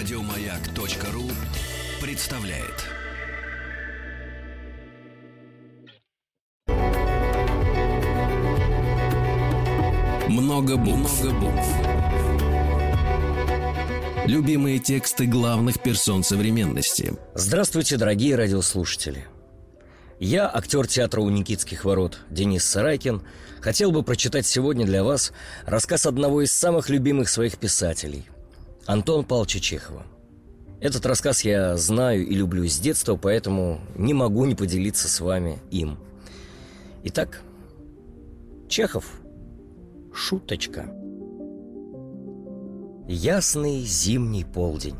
Радиомаяк.ру представляет. Много букв. Много букв. Любимые тексты главных персон современности. Здравствуйте, дорогие радиослушатели. Я, актер театра у Никитских ворот Денис Сарайкин, хотел бы прочитать сегодня для вас рассказ одного из самых любимых своих писателей – Антон Павловича Чехова. Этот рассказ я знаю и люблю с детства, поэтому не могу не поделиться с вами им. Итак, Чехов. Шуточка. Ясный зимний полдень.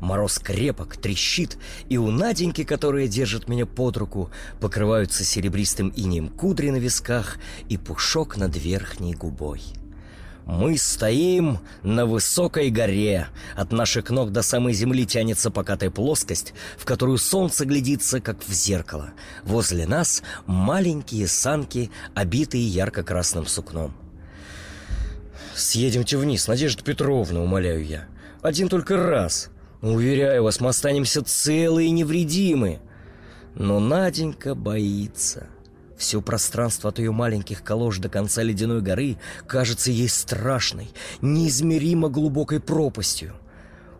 Мороз крепок, трещит, и у Наденьки, которая держит меня под руку, покрываются серебристым инеем кудри на висках и пушок над верхней губой. Мы стоим на высокой горе. От наших ног до самой земли тянется покатая плоскость, в которую солнце глядится, как в зеркало. Возле нас маленькие санки, обитые ярко-красным сукном. «Съедемте вниз, Надежда Петровна», — умоляю я. «Один только раз». Уверяю вас, мы останемся целые и невредимы. Но Наденька боится. Все пространство от ее маленьких колош до конца ледяной горы кажется ей страшной, неизмеримо глубокой пропастью.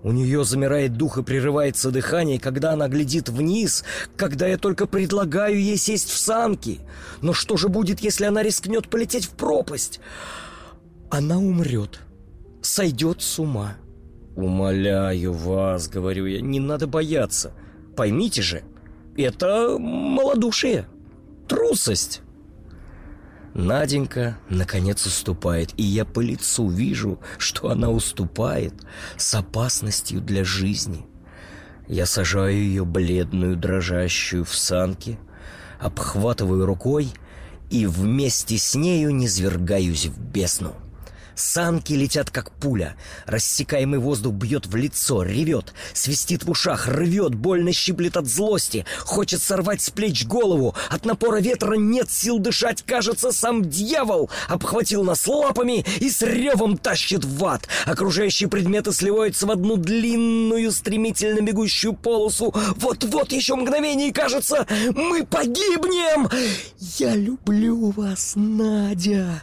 У нее замирает дух и прерывается дыхание, когда она глядит вниз, когда я только предлагаю ей сесть в санки. Но что же будет, если она рискнет полететь в пропасть? Она умрет, сойдет с ума. «Умоляю вас», — говорю я, — «не надо бояться. Поймите же, это малодушие, трусость». Наденька, наконец, уступает, и я по лицу вижу, что она уступает с опасностью для жизни. Я сажаю ее бледную, дрожащую в санки, обхватываю рукой и вместе с нею низвергаюсь в бесну. Санки летят, как пуля. Рассекаемый воздух бьет в лицо, ревет, свистит в ушах, рвет, больно щиплет от злости. Хочет сорвать с плеч голову. От напора ветра нет сил дышать. Кажется, сам дьявол обхватил нас лапами и с ревом тащит в ад. Окружающие предметы сливаются в одну длинную, стремительно бегущую полосу. Вот-вот еще мгновение, и кажется, мы погибнем. Я люблю вас, Надя.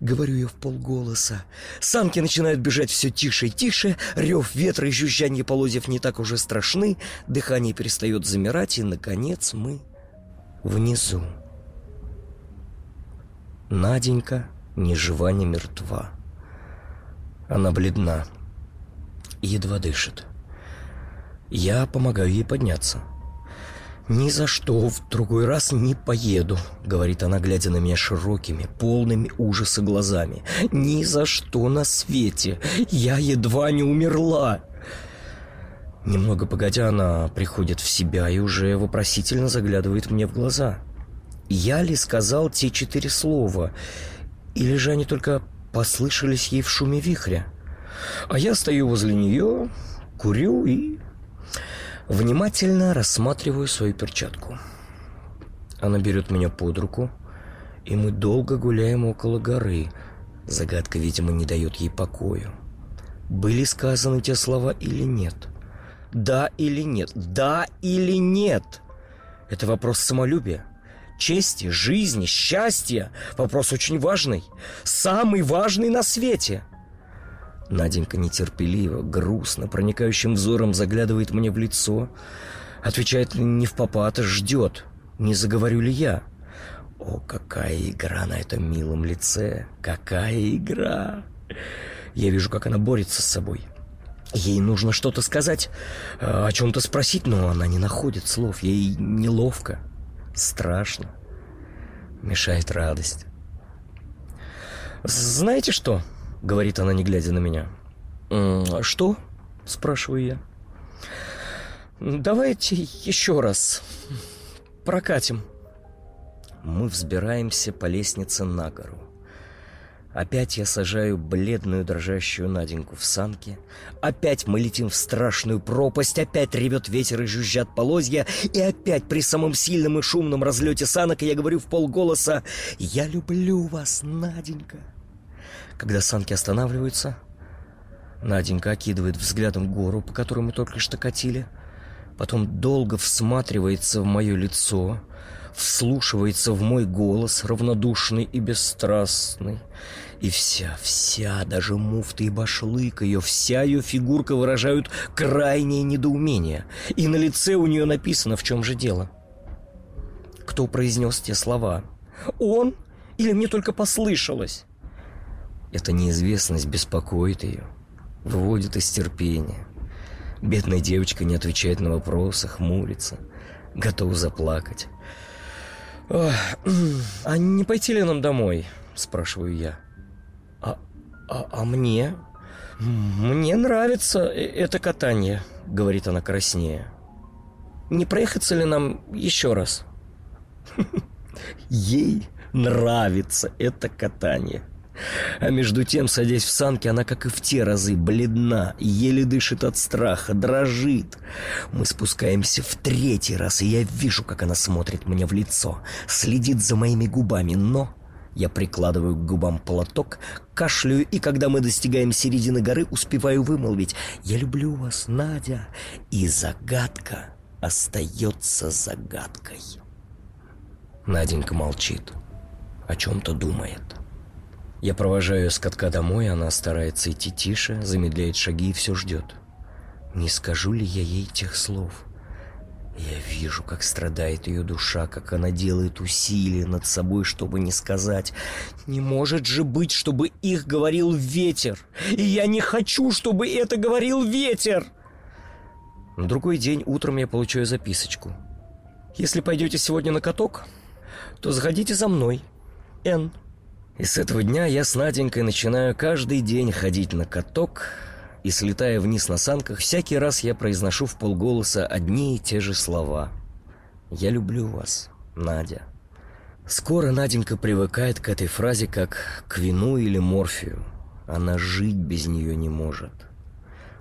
Говорю я в полголоса. Санки начинают бежать все тише и тише, рев ветра и жужжание полозьев не так уже страшны, дыхание перестает замирать, и, наконец, мы внизу. Наденька ни жива, ни мертва. Она бледна едва дышит. Я помогаю ей подняться — «Ни за что в другой раз не поеду», — говорит она, глядя на меня широкими, полными ужаса глазами. «Ни за что на свете! Я едва не умерла!» Немного погодя, она приходит в себя и уже вопросительно заглядывает мне в глаза. Я ли сказал те четыре слова? Или же они только послышались ей в шуме вихря? А я стою возле нее, курю и Внимательно рассматриваю свою перчатку. Она берет меня под руку, и мы долго гуляем около горы. Загадка, видимо, не дает ей покою. Были сказаны те слова или нет? Да или нет? Да или нет? Это вопрос самолюбия, чести, жизни, счастья. Вопрос очень важный. Самый важный на свете – Наденька нетерпеливо, грустно, проникающим взором заглядывает мне в лицо. Отвечает не в попад, а ждет, не заговорю ли я. О, какая игра на этом милом лице! Какая игра! Я вижу, как она борется с собой. Ей нужно что-то сказать, о чем-то спросить, но она не находит слов. Ей неловко, страшно. Мешает радость. «Знаете что?» Говорит она, не глядя на меня. «Что?» – спрашиваю я. «Давайте еще раз прокатим». Мы взбираемся по лестнице на гору. Опять я сажаю бледную дрожащую Наденьку в санки. Опять мы летим в страшную пропасть. Опять ревет ветер и жужжат полозья. И опять при самом сильном и шумном разлете санок я говорю в полголоса «Я люблю вас, Наденька». Когда санки останавливаются, Наденька окидывает взглядом гору, по которой мы только что катили. Потом долго всматривается в мое лицо, вслушивается в мой голос, равнодушный и бесстрастный. И вся, вся, даже муфта и башлык ее, вся ее фигурка выражают крайнее недоумение. И на лице у нее написано, в чем же дело. Кто произнес те слова? Он? Или мне только послышалось? Эта неизвестность беспокоит ее, выводит из терпения. Бедная девочка не отвечает на вопросы, хмурится, готова заплакать. «А не пойти ли нам домой?» – спрашиваю я. «А, а, а мне?» «Мне нравится это катание», — говорит она краснее. «Не проехаться ли нам еще раз?» Ей нравится это катание. А между тем, садясь в санки, она, как и в те разы, бледна, еле дышит от страха, дрожит. Мы спускаемся в третий раз, и я вижу, как она смотрит мне в лицо, следит за моими губами, но... Я прикладываю к губам платок, кашляю, и когда мы достигаем середины горы, успеваю вымолвить «Я люблю вас, Надя!» И загадка остается загадкой. Наденька молчит, о чем-то думает. Я провожаю ее с катка домой, она старается идти тише, замедляет шаги и все ждет. Не скажу ли я ей тех слов? Я вижу, как страдает ее душа, как она делает усилия над собой, чтобы не сказать. Не может же быть, чтобы их говорил ветер. И я не хочу, чтобы это говорил ветер. На другой день утром я получаю записочку. Если пойдете сегодня на каток, то заходите за мной. Н. И с этого дня я с Наденькой начинаю каждый день ходить на каток, и, слетая вниз на санках, всякий раз я произношу в полголоса одни и те же слова. «Я люблю вас, Надя». Скоро Наденька привыкает к этой фразе как к вину или морфию. Она жить без нее не может.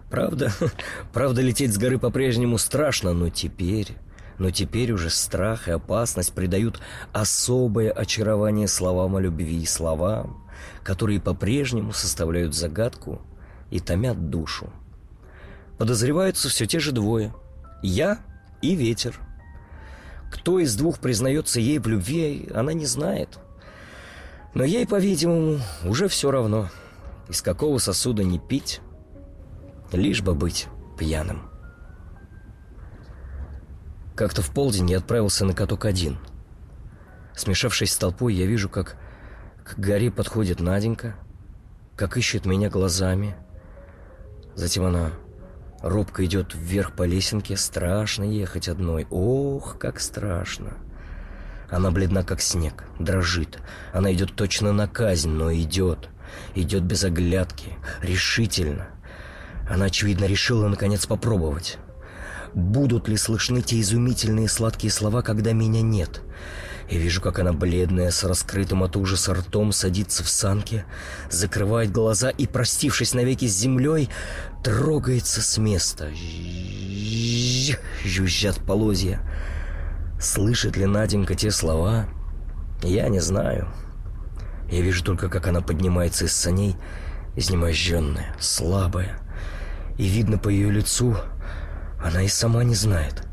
Правда, правда, лететь с горы по-прежнему страшно, но теперь... Но теперь уже страх и опасность придают особое очарование словам о любви, словам, которые по-прежнему составляют загадку и томят душу. Подозреваются все те же двое – я и ветер. Кто из двух признается ей в любви, она не знает. Но ей, по-видимому, уже все равно, из какого сосуда не пить, лишь бы быть пьяным. Как-то в полдень я отправился на каток один. Смешавшись с толпой, я вижу, как к горе подходит Наденька, как ищет меня глазами – Затем она робко идет вверх по лесенке. Страшно ехать одной. Ох, как страшно. Она бледна, как снег, дрожит. Она идет точно на казнь, но идет. Идет без оглядки, решительно. Она, очевидно, решила, наконец, попробовать. Будут ли слышны те изумительные сладкие слова, когда меня нет? Я вижу, как она бледная, с раскрытым от ужаса ртом, садится в санки, закрывает глаза и, простившись навеки с землей, трогается с места. Жужжат полозья. Слышит ли Наденька те слова? Я не знаю. Я вижу только, как она поднимается из саней, изнеможденная, слабая. И видно по ее лицу, она и сама не знает,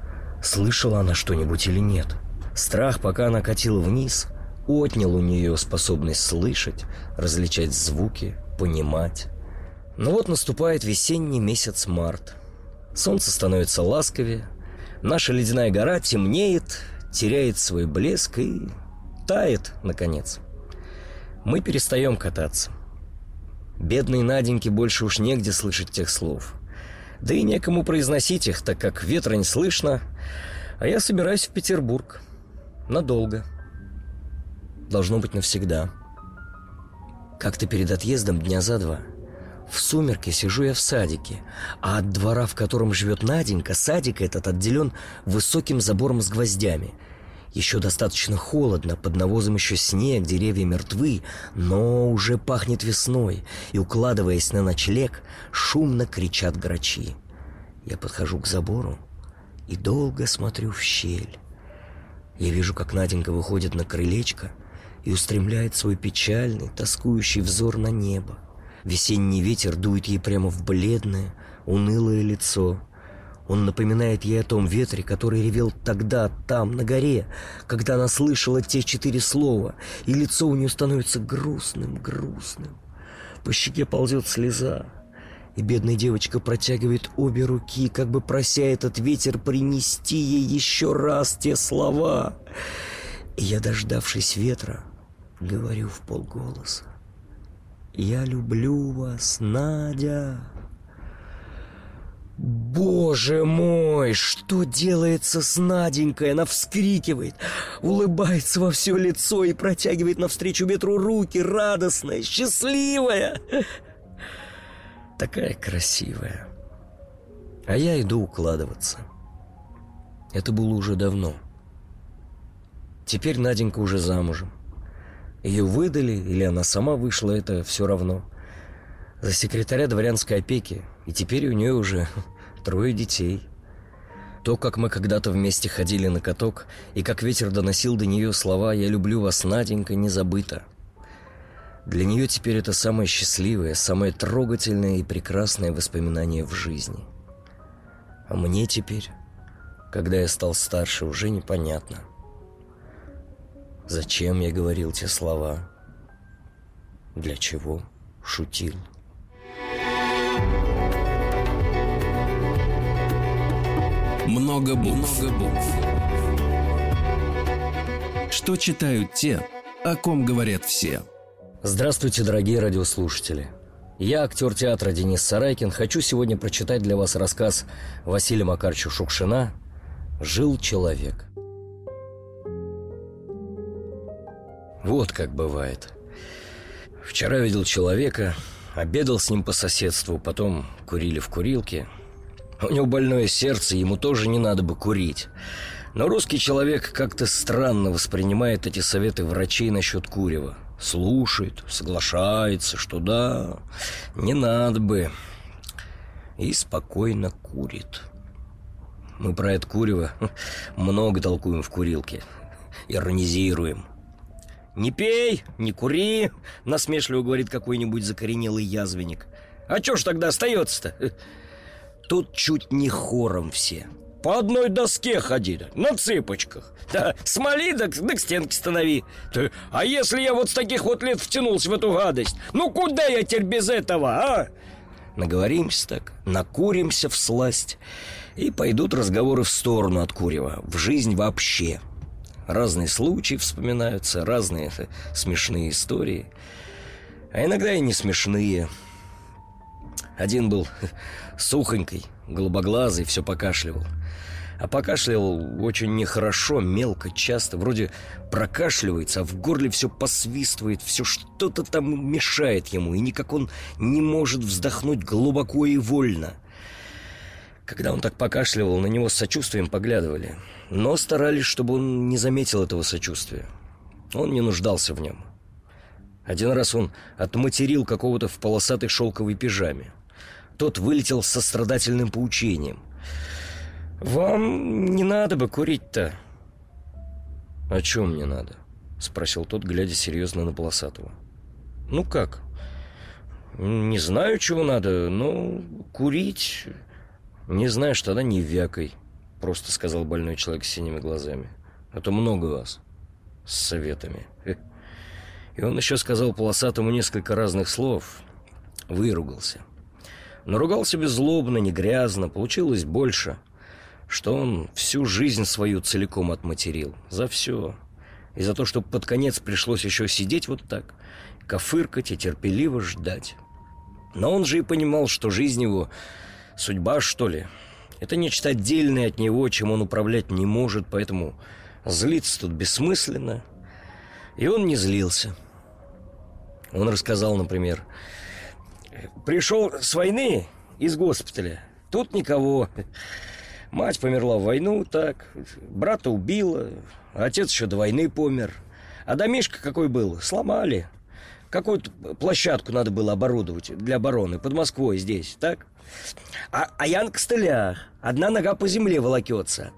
слышала она что-нибудь или нет. — Страх, пока она катила вниз, отнял у нее способность слышать, различать звуки, понимать. Но вот наступает весенний месяц март. Солнце становится ласковее, наша ледяная гора темнеет, теряет свой блеск и тает, наконец. Мы перестаем кататься. Бедной Наденьке больше уж негде слышать тех слов. Да и некому произносить их, так как ветра не слышно, а я собираюсь в Петербург. Надолго. Должно быть навсегда. Как-то перед отъездом дня за два в сумерке сижу я в садике, а от двора, в котором живет Наденька, садик этот отделен высоким забором с гвоздями. Еще достаточно холодно, под навозом еще снег, деревья мертвы, но уже пахнет весной, и, укладываясь на ночлег, шумно кричат грачи. Я подхожу к забору и долго смотрю в щель. Я вижу, как Наденька выходит на крылечко и устремляет свой печальный, тоскующий взор на небо. Весенний ветер дует ей прямо в бледное, унылое лицо. Он напоминает ей о том ветре, который ревел тогда, там, на горе, когда она слышала те четыре слова, и лицо у нее становится грустным, грустным. По щеке ползет слеза, и бедная девочка протягивает обе руки, как бы прося этот ветер принести ей еще раз те слова. И я, дождавшись ветра, говорю в полголоса. «Я люблю вас, Надя!» Боже мой, что делается с Наденькой? Она вскрикивает, улыбается во все лицо и протягивает навстречу ветру руки, радостная, счастливая. Такая красивая. А я иду укладываться. Это было уже давно. Теперь Наденька уже замужем. Ее выдали или она сама вышла, это все равно. За секретаря дворянской опеки. И теперь у нее уже трое детей. То, как мы когда-то вместе ходили на каток, и как ветер доносил до нее слова «Я люблю вас, Наденька», не забыто. Для нее теперь это самое счастливое, самое трогательное и прекрасное воспоминание в жизни. А мне теперь, когда я стал старше, уже непонятно. Зачем я говорил те слова? Для чего шутил? Много букв. Много букв. Что читают те, о ком говорят все? Здравствуйте, дорогие радиослушатели. Я, актер театра Денис Сарайкин, хочу сегодня прочитать для вас рассказ Василия Макарча Шукшина «Жил человек». Вот как бывает. Вчера видел человека, обедал с ним по соседству, потом курили в курилке – у него больное сердце, ему тоже не надо бы курить. Но русский человек как-то странно воспринимает эти советы врачей насчет курева. Слушает, соглашается, что да, не надо бы. И спокойно курит. Мы про это курево много толкуем в курилке. Иронизируем. «Не пей, не кури!» — насмешливо говорит какой-нибудь закоренелый язвенник. «А чё ж тогда остается-то? Тут чуть не хором все. По одной доске ходи, на цыпочках. Да, смоли, да, да к стенке станови. Да, а если я вот с таких вот лет втянулся в эту гадость? Ну куда я теперь без этого, а? Наговоримся так, накуримся в сласть, и пойдут разговоры в сторону от курева, в жизнь вообще. Разные случаи вспоминаются, разные смешные истории, а иногда и не смешные. Один был сухонький, голубоглазый, все покашливал. А покашливал очень нехорошо, мелко, часто. Вроде прокашливается, а в горле все посвистывает, все что-то там мешает ему, и никак он не может вздохнуть глубоко и вольно. Когда он так покашливал, на него с сочувствием поглядывали, но старались, чтобы он не заметил этого сочувствия. Он не нуждался в нем. Один раз он отматерил какого-то в полосатой шелковой пижаме. Тот вылетел со страдательным поучением. «Вам не надо бы курить-то». «О чем мне надо?» — спросил тот, глядя серьезно на Полосатого. «Ну как?» «Не знаю, чего надо, но курить...» «Не знаешь, тогда не вякой», — просто сказал больной человек с синими глазами. «А то много вас с советами». И он еще сказал Полосатому несколько разных слов, выругался. Но ругался беззлобно, не грязно, получилось больше, что он всю жизнь свою целиком отматерил. За все. И за то, что под конец пришлось еще сидеть вот так, кофыркать и терпеливо ждать. Но он же и понимал, что жизнь его — судьба, что ли. Это нечто отдельное от него, чем он управлять не может, поэтому злиться тут бессмысленно. И он не злился. Он рассказал, например, Пришел с войны из госпиталя. Тут никого. Мать померла в войну, так. Брата убила. Отец еще до войны помер. А домишка какой был? Сломали. Какую-то площадку надо было оборудовать для обороны под Москвой здесь, так? А, а я на костылях. Одна нога по земле волокется.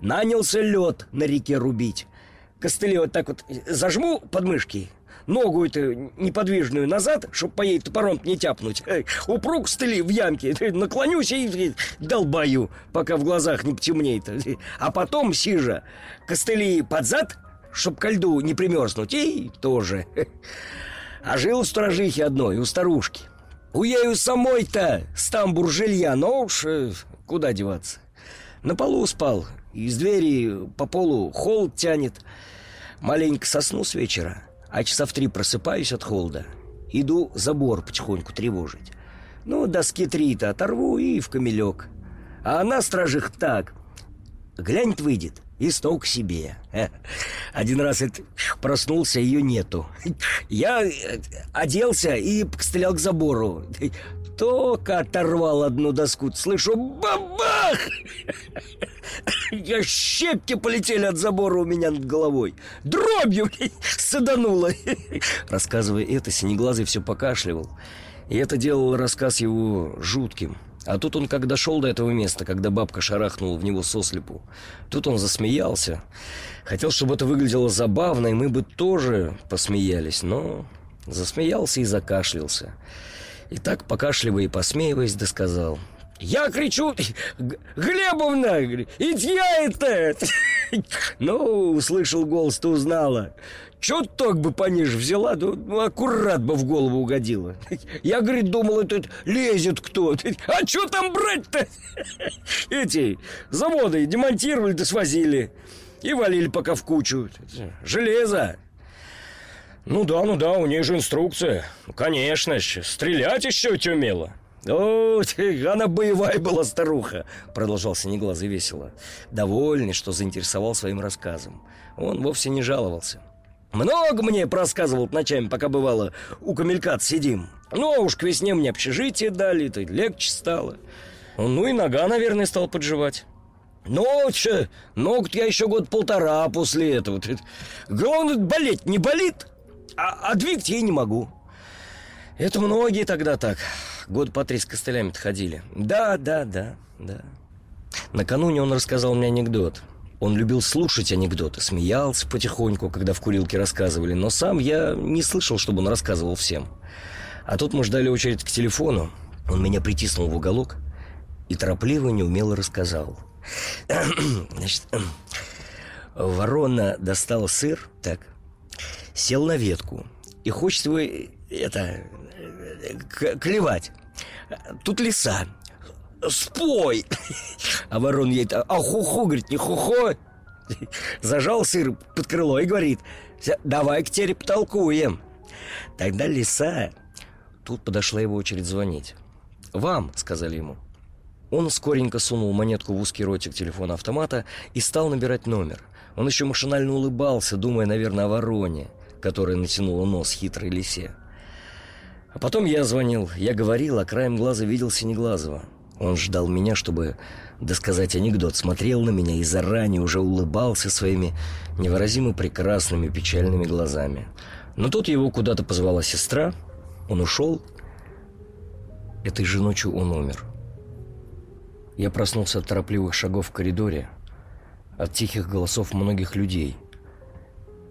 Нанялся лед на реке рубить. Костыли вот так вот зажму под мышки, ногу эту неподвижную назад, чтобы по ей топором не тяпнуть. Упру костыли в ямке, наклонюсь и долбаю, пока в глазах не потемнеет. А потом, сижа, костыли под зад, чтоб ко льду не примерзнуть, и тоже. А жил у стражихи одной, у старушки. У ею самой-то стамбур жилья, но уж э, куда деваться. На полу спал, из двери по полу холод тянет. Маленько сосну с вечера, а часа в три просыпаюсь от холода. Иду забор потихоньку тревожить. Ну, доски три-то оторву и в камелек. А она, стражих, так. Глянет, выйдет и стол к себе. Один раз это проснулся, ее нету. Я э, оделся и стрелял к забору. Только оторвал одну доску, слышу бабах! Я щепки полетели от забора у меня над головой. Дробью садануло. Рассказывая это, Синеглазый все покашливал. И это делало рассказ его жутким. А тут он как дошел до этого места, когда бабка шарахнула в него сослепу. Тут он засмеялся. Хотел, чтобы это выглядело забавно, и мы бы тоже посмеялись, но засмеялся и закашлялся. И так, покашливая и посмеиваясь, досказал. «Я кричу, Глебовна, ведь это!» Ну, услышал голос, ты узнала. Чуток бы пониже взяла, ну, аккурат бы в голову угодила. Я, говорит, думал, это лезет кто. А что там брать-то? Эти заводы демонтировали да свозили. И валили пока в кучу. Железо. Ну да, ну да, у нее же инструкция. Ну, конечно, стрелять еще ведь умела. «О, она боевая была старуха!» Продолжал Синеглазый весело Довольный, что заинтересовал своим рассказом Он вовсе не жаловался много мне просказывал ночами, пока бывало у камелька сидим. Ну, а уж к весне мне общежитие дали, то легче стало. Ну и нога, наверное, стал подживать. Ну, че, ног я еще год полтора после этого. Главное, болеть не болит, а, а двигать я не могу. Это многие тогда так. Год по три с костылями ходили. Да, да, да, да. Накануне он рассказал мне анекдот – он любил слушать анекдоты, смеялся потихоньку, когда в курилке рассказывали, но сам я не слышал, чтобы он рассказывал всем. А тут мы ждали очередь к телефону. Он меня притиснул в уголок и торопливо, неумело рассказал. Значит, ворона достала сыр, так, сел на ветку и хочет его, это, клевать. Тут лиса спой. А ворон ей, а ху-ху, говорит, не ху-ху. Зажал сыр под крыло и говорит, давай к теперь потолкуем. Тогда лиса... Тут подошла его очередь звонить. «Вам», — сказали ему. Он скоренько сунул монетку в узкий ротик телефона автомата и стал набирать номер. Он еще машинально улыбался, думая, наверное, о вороне, которая натянула нос хитрой лисе. А потом я звонил. Я говорил, а краем глаза видел Синеглазого. Он ждал меня, чтобы досказать анекдот, смотрел на меня и заранее уже улыбался своими невыразимо прекрасными печальными глазами. Но тут его куда-то позвала сестра, он ушел. Этой же ночью он умер. Я проснулся от торопливых шагов в коридоре, от тихих голосов многих людей.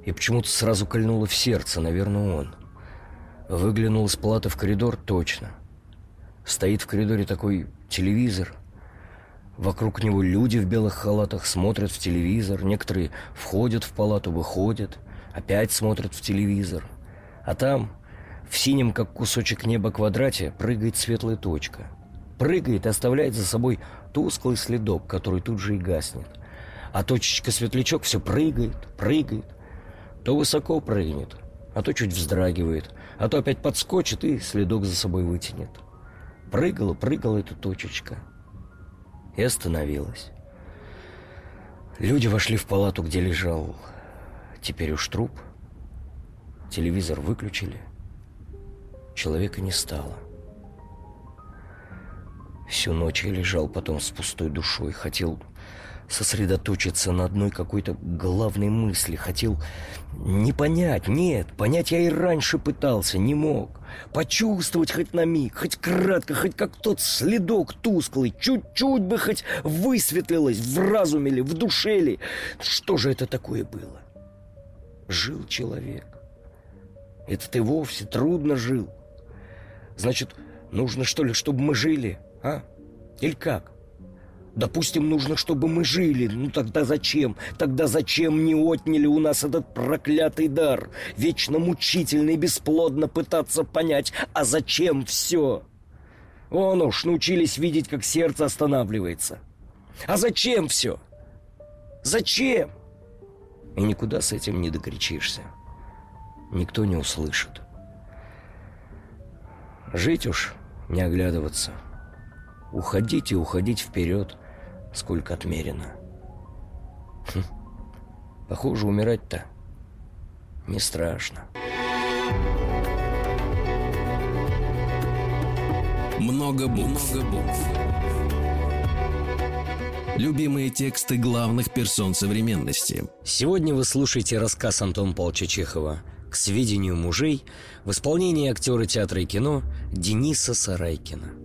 И почему-то сразу кольнуло в сердце, наверное, он. Выглянул из палаты в коридор точно. Стоит в коридоре такой телевизор. Вокруг него люди в белых халатах смотрят в телевизор. Некоторые входят в палату, выходят, опять смотрят в телевизор. А там, в синем, как кусочек неба квадрате, прыгает светлая точка. Прыгает и оставляет за собой тусклый следок, который тут же и гаснет. А точечка-светлячок все прыгает, прыгает. То высоко прыгнет, а то чуть вздрагивает, а то опять подскочит и следок за собой вытянет. Прыгала, прыгала эта точечка. И остановилась. Люди вошли в палату, где лежал теперь уж труп. Телевизор выключили. Человека не стало. Всю ночь я лежал потом с пустой душой, хотел сосредоточиться на одной какой-то главной мысли. Хотел не понять, нет, понять я и раньше пытался, не мог. Почувствовать хоть на миг, хоть кратко, хоть как тот следок тусклый, чуть-чуть бы хоть высветлилось в разуме ли, в душе ли. Что же это такое было? Жил человек. Это ты вовсе трудно жил. Значит, нужно что ли, чтобы мы жили, а? Или как? Допустим, нужно, чтобы мы жили. Ну тогда зачем? Тогда зачем не отняли у нас этот проклятый дар? Вечно мучительно и бесплодно пытаться понять, а зачем все? Вон уж научились видеть, как сердце останавливается. А зачем все? Зачем? И никуда с этим не докричишься. Никто не услышит. Жить уж, не оглядываться. Уходить и уходить вперед, сколько отмерено. Хм. Похоже, умирать-то не страшно. Много букв. Много букв. Любимые тексты главных персон современности. Сегодня вы слушаете рассказ Антона Павловича Чехова «К сведению мужей» в исполнении актера театра и кино Дениса Сарайкина.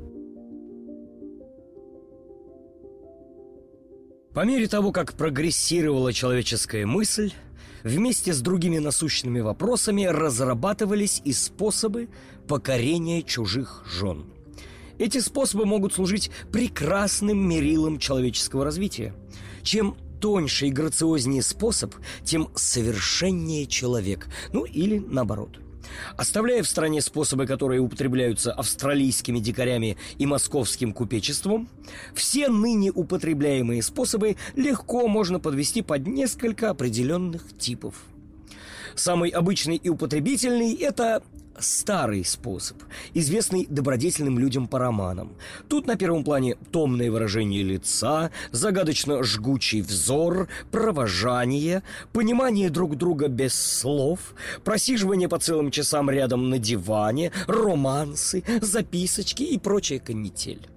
По мере того, как прогрессировала человеческая мысль, вместе с другими насущными вопросами разрабатывались и способы покорения чужих жен – эти способы могут служить прекрасным мерилом человеческого развития. Чем тоньше и грациознее способ, тем совершеннее человек. Ну или наоборот. Оставляя в стране способы, которые употребляются австралийскими дикарями и московским купечеством, все ныне употребляемые способы легко можно подвести под несколько определенных типов. Самый обычный и употребительный – это старый способ, известный добродетельным людям по романам. Тут на первом плане томное выражение лица, загадочно жгучий взор, провожание, понимание друг друга без слов, просиживание по целым часам рядом на диване, романсы, записочки и прочая канитель.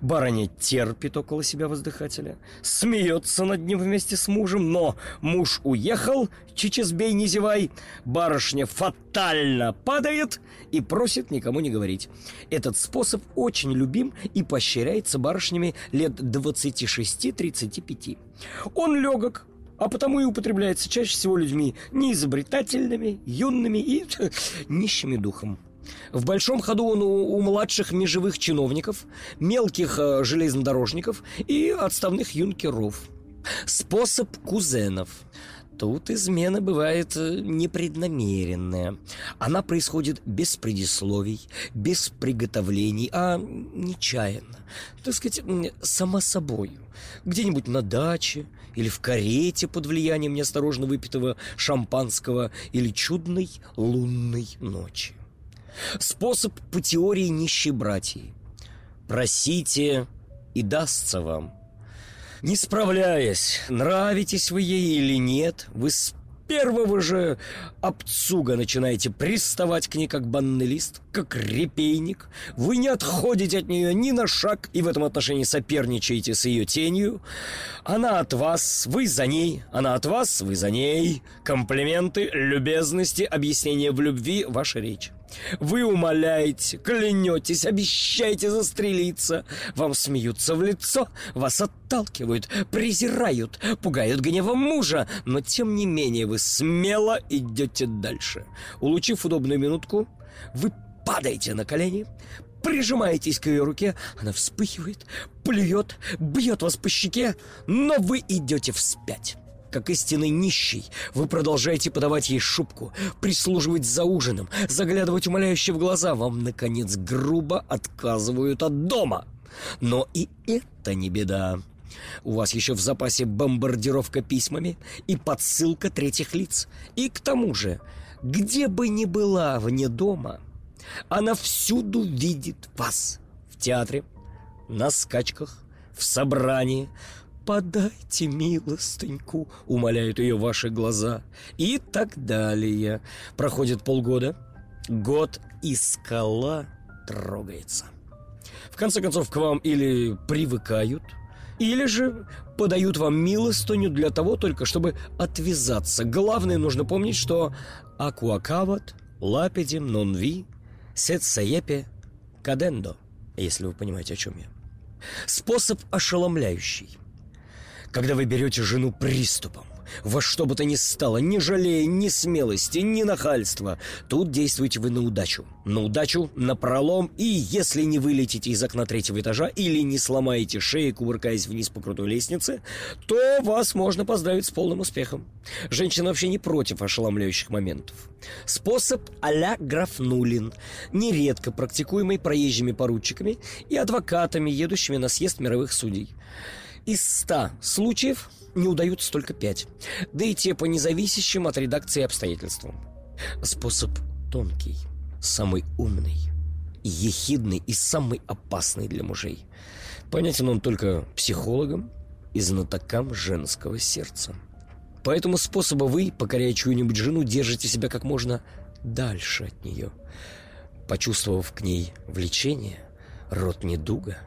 Барыня терпит около себя воздыхателя, смеется над ним вместе с мужем, но муж уехал, чичезбей не зевай, барышня фатально падает и просит никому не говорить. Этот способ очень любим и поощряется барышнями лет 26-35. Он легок, а потому и употребляется чаще всего людьми неизобретательными, юными и нищими духом. В большом ходу он у, у младших межевых чиновников, мелких э, железнодорожников и отставных юнкеров. Способ кузенов. Тут измена бывает э, непреднамеренная. Она происходит без предисловий, без приготовлений, а нечаянно. Так сказать, само собой. Где-нибудь на даче или в карете под влиянием неосторожно выпитого шампанского или чудной лунной ночи. Способ по теории нищебратьи. Просите, и дастся вам. Не справляясь, нравитесь вы ей или нет, вы с первого же обцуга начинаете приставать к ней как банный лист, как репейник. Вы не отходите от нее ни на шаг и в этом отношении соперничаете с ее тенью. Она от вас, вы за ней, она от вас, вы за ней. Комплименты, любезности, объяснения в любви – ваша речь. Вы умоляете, клянетесь, обещаете застрелиться. Вам смеются в лицо, вас отталкивают, презирают, пугают гневом мужа. Но тем не менее вы смело идете дальше. Улучив удобную минутку, вы падаете на колени, прижимаетесь к ее руке, она вспыхивает, плюет, бьет вас по щеке, но вы идете вспять как истинный нищий, вы продолжаете подавать ей шубку, прислуживать за ужином, заглядывать умоляюще в глаза. Вам, наконец, грубо отказывают от дома. Но и это не беда. У вас еще в запасе бомбардировка письмами и подсылка третьих лиц. И к тому же, где бы ни была вне дома, она всюду видит вас. В театре, на скачках, в собрании, «Подайте милостыньку», — умоляют ее ваши глаза. И так далее. Проходит полгода, год, и скала трогается. В конце концов, к вам или привыкают, или же подают вам милостыню для того только, чтобы отвязаться. Главное, нужно помнить, что «акуакават лапидем нон ви сет саепе кадендо», если вы понимаете, о чем я. Способ ошеломляющий когда вы берете жену приступом Во что бы то ни стало, не жалея ни смелости, ни нахальства. Тут действуйте вы на удачу. На удачу, на пролом, и если не вылетите из окна третьего этажа или не сломаете шеи, кувыркаясь вниз по крутой лестнице, то вас можно поздравить с полным успехом. Женщина вообще не против ошеломляющих моментов. Способ а-ля Графнулин, нередко практикуемый проезжими поручиками и адвокатами, едущими на съезд мировых судей. Из ста случаев не удаются только пять. Да и те по независящим от редакции обстоятельствам. Способ тонкий, самый умный, ехидный и самый опасный для мужей. Понятен он только психологам и знатокам женского сердца. По этому способу вы, покоряя чью-нибудь жену, держите себя как можно дальше от нее. Почувствовав к ней влечение, рот недуга,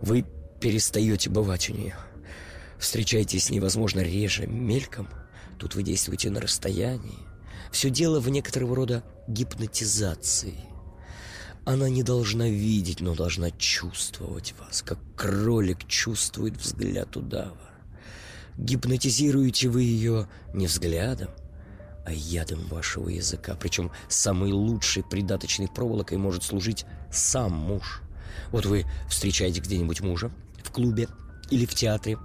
вы перестаете бывать у нее – Встречаетесь с ней, возможно, реже, мельком. Тут вы действуете на расстоянии. Все дело в некоторого рода гипнотизации. Она не должна видеть, но должна чувствовать вас, как кролик чувствует взгляд удава. Гипнотизируете вы ее не взглядом, а ядом вашего языка. Причем самой лучшей придаточной проволокой может служить сам муж. Вот вы встречаете где-нибудь мужа в клубе или в театре,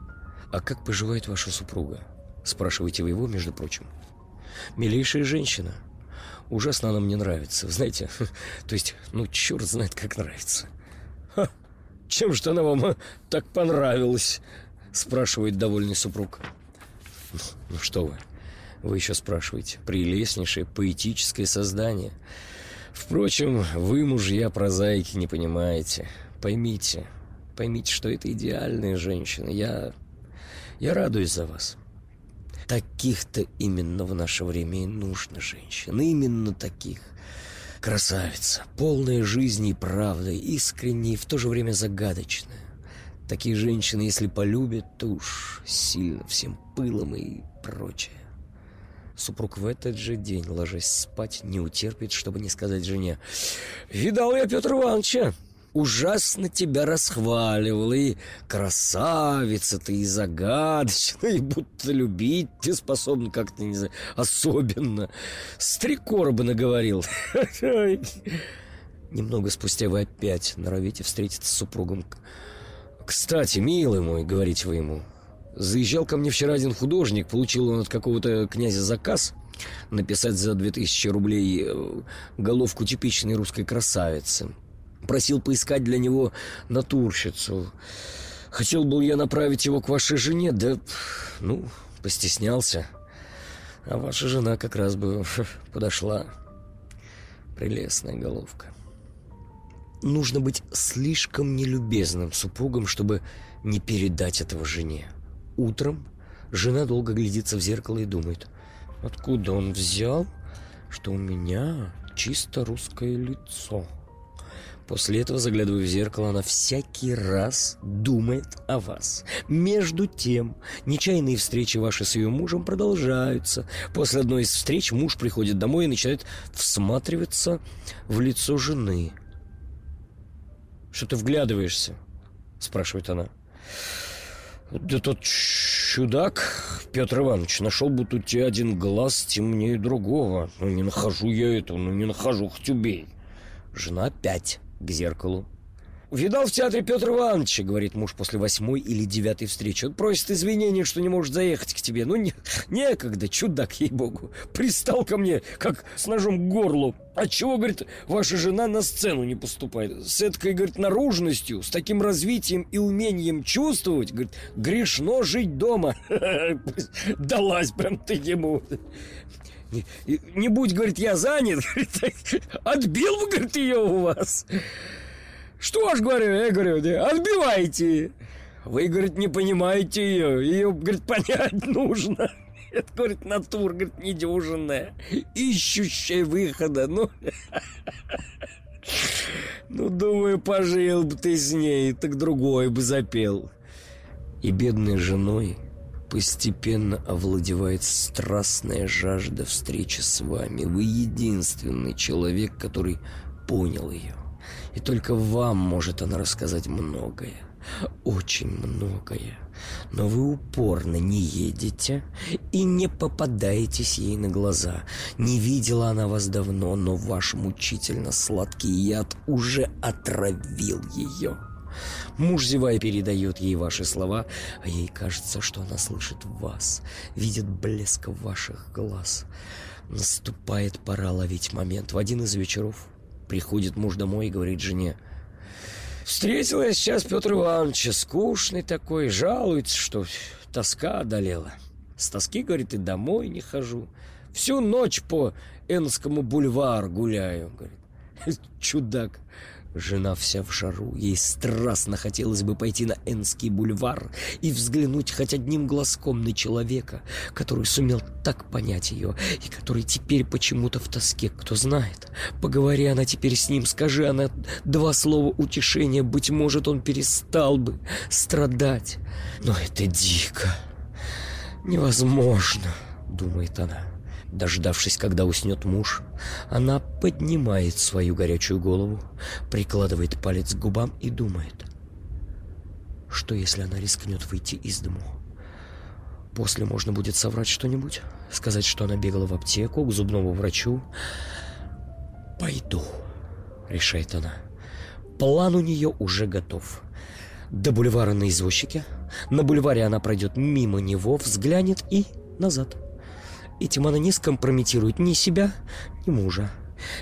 «А как поживает ваша супруга?» Спрашиваете вы его, между прочим. «Милейшая женщина. Ужасно она мне нравится. Знаете, то есть, ну, черт знает, как нравится». Ха, «Чем же она вам так понравилась?» Спрашивает довольный супруг. Ну, ну что вы, вы еще спрашиваете. Прелестнейшее поэтическое создание. Впрочем, вы, мужья, прозаики, не понимаете. Поймите, поймите, что это идеальная женщина. Я я радуюсь за вас. Таких-то именно в наше время и нужно женщин. Именно таких. Красавица, полная жизни и правды, искренняя и в то же время загадочная. Такие женщины, если полюбят, то уж сильно всем пылом и прочее. Супруг в этот же день, ложась спать, не утерпит, чтобы не сказать жене «Видал я Петр Ивановича!» ужасно тебя расхваливал, и красавица ты, и загадочная, и будто любить ты способна как-то, не знаю, особенно. Стрекор наговорил. Немного спустя вы опять норовите встретиться с супругом. «Кстати, милый мой», — говорите вы ему, — «заезжал ко мне вчера один художник, получил он от какого-то князя заказ» написать за 2000 рублей э, головку типичной русской красавицы. Просил поискать для него натурщицу. Хотел был я направить его к вашей жене, да, ну, постеснялся. А ваша жена как раз бы подошла. Прелестная головка. Нужно быть слишком нелюбезным супругом, чтобы не передать этого жене. Утром жена долго глядится в зеркало и думает, откуда он взял, что у меня чисто русское лицо. После этого, заглядывая в зеркало, она всякий раз думает о вас. Между тем, нечаянные встречи ваши с ее мужем продолжаются. После одной из встреч муж приходит домой и начинает всматриваться в лицо жены. «Что ты вглядываешься?» — спрашивает она. «Да тот чудак, Петр Иванович, нашел, у тебя один глаз темнее другого. Ну, не нахожу я этого, ну, не нахожу, хоть убей». Жена опять к зеркалу. «Видал в театре Петр Ивановича», — говорит муж после восьмой или девятой встречи. «Он просит извинения, что не может заехать к тебе. Ну, не, некогда, чудак, ей-богу. Пристал ко мне, как с ножом к горлу. Отчего, говорит, ваша жена на сцену не поступает? С этой, говорит, наружностью, с таким развитием и умением чувствовать, говорит, грешно жить дома. Далась прям ты ему. Не, не будь, говорит, я занят, говорит, отбил бы, говорит, ее у вас. Что ж, говорю, я говорю, отбивайте. Вы, говорит, не понимаете ее, ее, говорит, понять нужно. Это, говорит, натура, говорит, недюжинная, ищущая выхода, ну... Ну, думаю, пожил бы ты с ней, так другой бы запел. И бедной женой Постепенно овладевает страстная жажда встречи с вами. Вы единственный человек, который понял ее. И только вам может она рассказать многое. очень многое. Но вы упорно не едете и не попадаетесь ей на глаза. Не видела она вас давно, но ваш мучительно сладкий яд уже отравил ее. Муж, зевая, передает ей ваши слова, а ей кажется, что она слышит вас, видит блеск ваших глаз. Наступает пора ловить момент. В один из вечеров приходит муж домой и говорит жене, Встретил я сейчас Петр Ивановича, скучный такой, жалуется, что тоска одолела. С тоски, говорит, и домой не хожу. Всю ночь по Энскому бульвару гуляю, говорит. Чудак. Жена вся в жару, ей страстно хотелось бы пойти на Энский бульвар и взглянуть хоть одним глазком на человека, который сумел так понять ее и который теперь почему-то в тоске, кто знает. Поговори она теперь с ним, скажи она два слова утешения, быть может, он перестал бы страдать. Но это дико, невозможно, думает она. Дождавшись, когда уснет муж, она поднимает свою горячую голову, прикладывает палец к губам и думает, что если она рискнет выйти из дому. После можно будет соврать что-нибудь, сказать, что она бегала в аптеку, к зубному врачу. «Пойду», — решает она. План у нее уже готов. До бульвара на извозчике. На бульваре она пройдет мимо него, взглянет и назад. Этим она не скомпрометирует ни себя, ни мужа.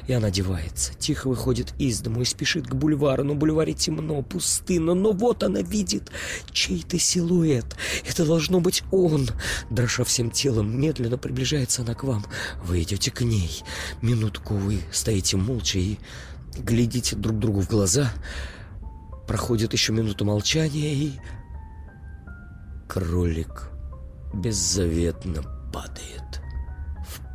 И она одевается, тихо выходит из дому и спешит к бульвару. На бульваре темно, пустынно, но вот она видит чей-то силуэт. Это должно быть он. Дрожа всем телом, медленно приближается она к вам. Вы идете к ней. Минутку вы стоите молча и глядите друг другу в глаза. Проходит еще минуту молчания и... Кролик беззаветно падает